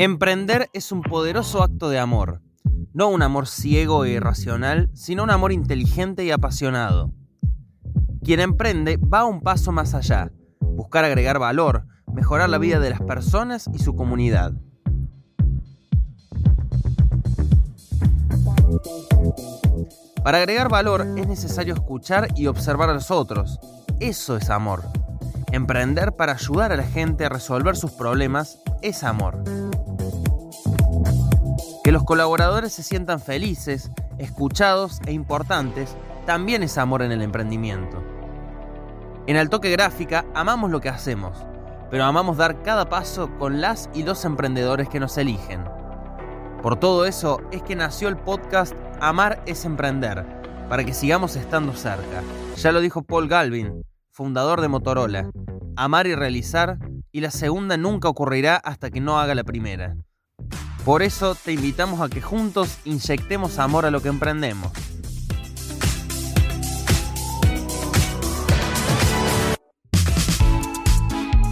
Emprender es un poderoso acto de amor. No un amor ciego e irracional, sino un amor inteligente y apasionado. Quien emprende va un paso más allá, buscar agregar valor, mejorar la vida de las personas y su comunidad. Para agregar valor es necesario escuchar y observar a los otros. Eso es amor. Emprender para ayudar a la gente a resolver sus problemas es amor. Que los colaboradores se sientan felices, escuchados e importantes también es amor en el emprendimiento. En Altoque Gráfica amamos lo que hacemos, pero amamos dar cada paso con las y los emprendedores que nos eligen. Por todo eso es que nació el podcast Amar es Emprender, para que sigamos estando cerca. Ya lo dijo Paul Galvin, fundador de Motorola. Amar y realizar, y la segunda nunca ocurrirá hasta que no haga la primera. Por eso te invitamos a que juntos inyectemos amor a lo que emprendemos.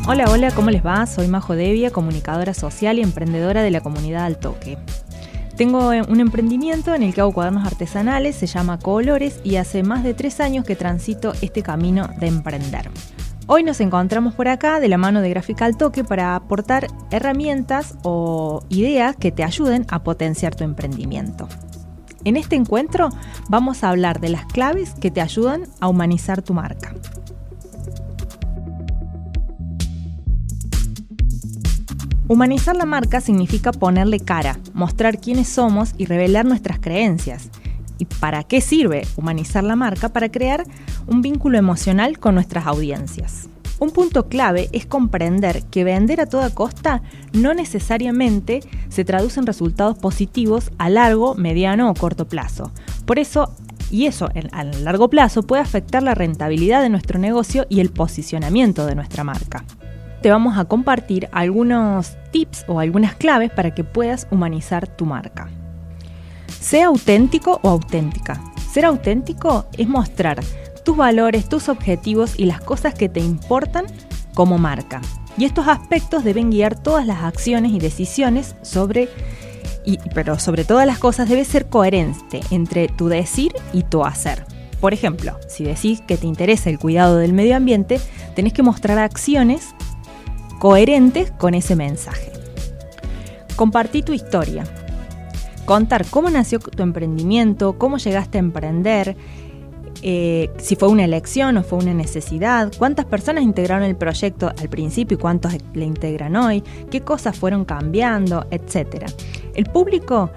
Hola, hola, ¿cómo les va? Soy Majo Devia, comunicadora social y emprendedora de la comunidad al toque. Tengo eh, un emprendimiento en el que hago cuadernos artesanales, se llama Colores y hace más de tres años que transito este camino de emprender. Hoy nos encontramos por acá de la mano de Gráfica al Toque para aportar herramientas o ideas que te ayuden a potenciar tu emprendimiento. En este encuentro vamos a hablar de las claves que te ayudan a humanizar tu marca. Humanizar la marca significa ponerle cara, mostrar quiénes somos y revelar nuestras creencias. ¿Y para qué sirve humanizar la marca? Para crear un vínculo emocional con nuestras audiencias. Un punto clave es comprender que vender a toda costa no necesariamente se traduce en resultados positivos a largo, mediano o corto plazo. Por eso, y eso a largo plazo puede afectar la rentabilidad de nuestro negocio y el posicionamiento de nuestra marca te vamos a compartir algunos tips o algunas claves para que puedas humanizar tu marca. Sea auténtico o auténtica. Ser auténtico es mostrar tus valores, tus objetivos y las cosas que te importan como marca. Y estos aspectos deben guiar todas las acciones y decisiones sobre y, pero sobre todas las cosas debe ser coherente entre tu decir y tu hacer. Por ejemplo, si decís que te interesa el cuidado del medio ambiente, tenés que mostrar acciones coherentes con ese mensaje. Compartí tu historia. Contar cómo nació tu emprendimiento, cómo llegaste a emprender, eh, si fue una elección o fue una necesidad, cuántas personas integraron el proyecto al principio y cuántos le integran hoy, qué cosas fueron cambiando, etc. El público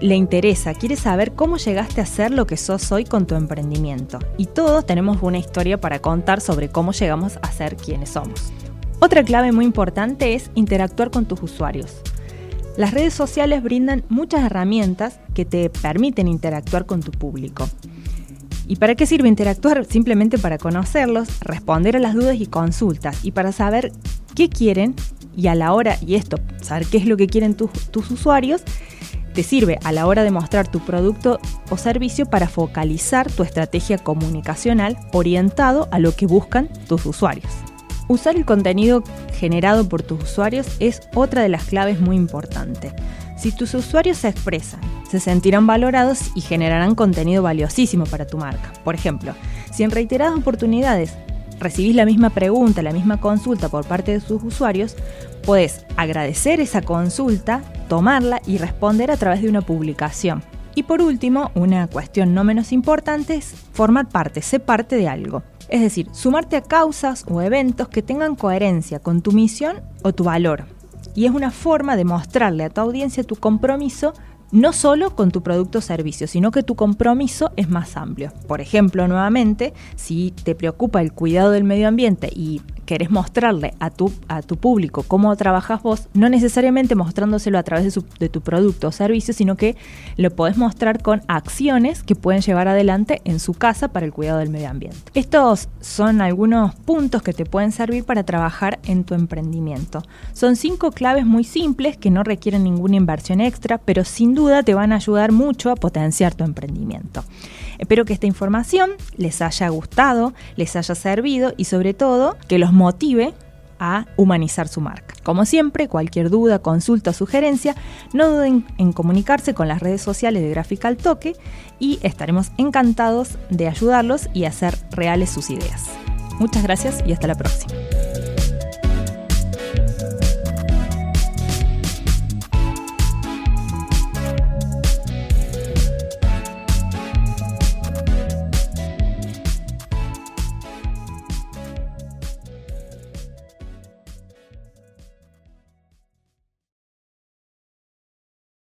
le interesa, quiere saber cómo llegaste a ser lo que sos hoy con tu emprendimiento. Y todos tenemos una historia para contar sobre cómo llegamos a ser quienes somos. Otra clave muy importante es interactuar con tus usuarios. Las redes sociales brindan muchas herramientas que te permiten interactuar con tu público. ¿Y para qué sirve interactuar? Simplemente para conocerlos, responder a las dudas y consultas y para saber qué quieren y a la hora, y esto, saber qué es lo que quieren tus usuarios, te sirve a la hora de mostrar tu producto o servicio para focalizar tu estrategia comunicacional orientado a lo que buscan tus usuarios. Usar el contenido generado por tus usuarios es otra de las claves muy importantes. Si tus usuarios se expresan, se sentirán valorados y generarán contenido valiosísimo para tu marca. Por ejemplo, si en reiteradas oportunidades recibís la misma pregunta, la misma consulta por parte de sus usuarios, puedes agradecer esa consulta, tomarla y responder a través de una publicación. Y por último, una cuestión no menos importante es formar parte, ser parte de algo. Es decir, sumarte a causas o eventos que tengan coherencia con tu misión o tu valor. Y es una forma de mostrarle a tu audiencia tu compromiso no solo con tu producto o servicio, sino que tu compromiso es más amplio. Por ejemplo, nuevamente, si te preocupa el cuidado del medio ambiente y querés mostrarle a tu, a tu público cómo trabajas vos, no necesariamente mostrándoselo a través de, de tu producto o servicio, sino que lo podés mostrar con acciones que pueden llevar adelante en su casa para el cuidado del medio ambiente. Estos son algunos puntos que te pueden servir para trabajar en tu emprendimiento. Son cinco claves muy simples que no requieren ninguna inversión extra, pero sin duda te van a ayudar mucho a potenciar tu emprendimiento. Espero que esta información les haya gustado, les haya servido y sobre todo que los motive a humanizar su marca. Como siempre, cualquier duda, consulta o sugerencia, no duden en comunicarse con las redes sociales de Gráfica al Toque y estaremos encantados de ayudarlos y hacer reales sus ideas. Muchas gracias y hasta la próxima.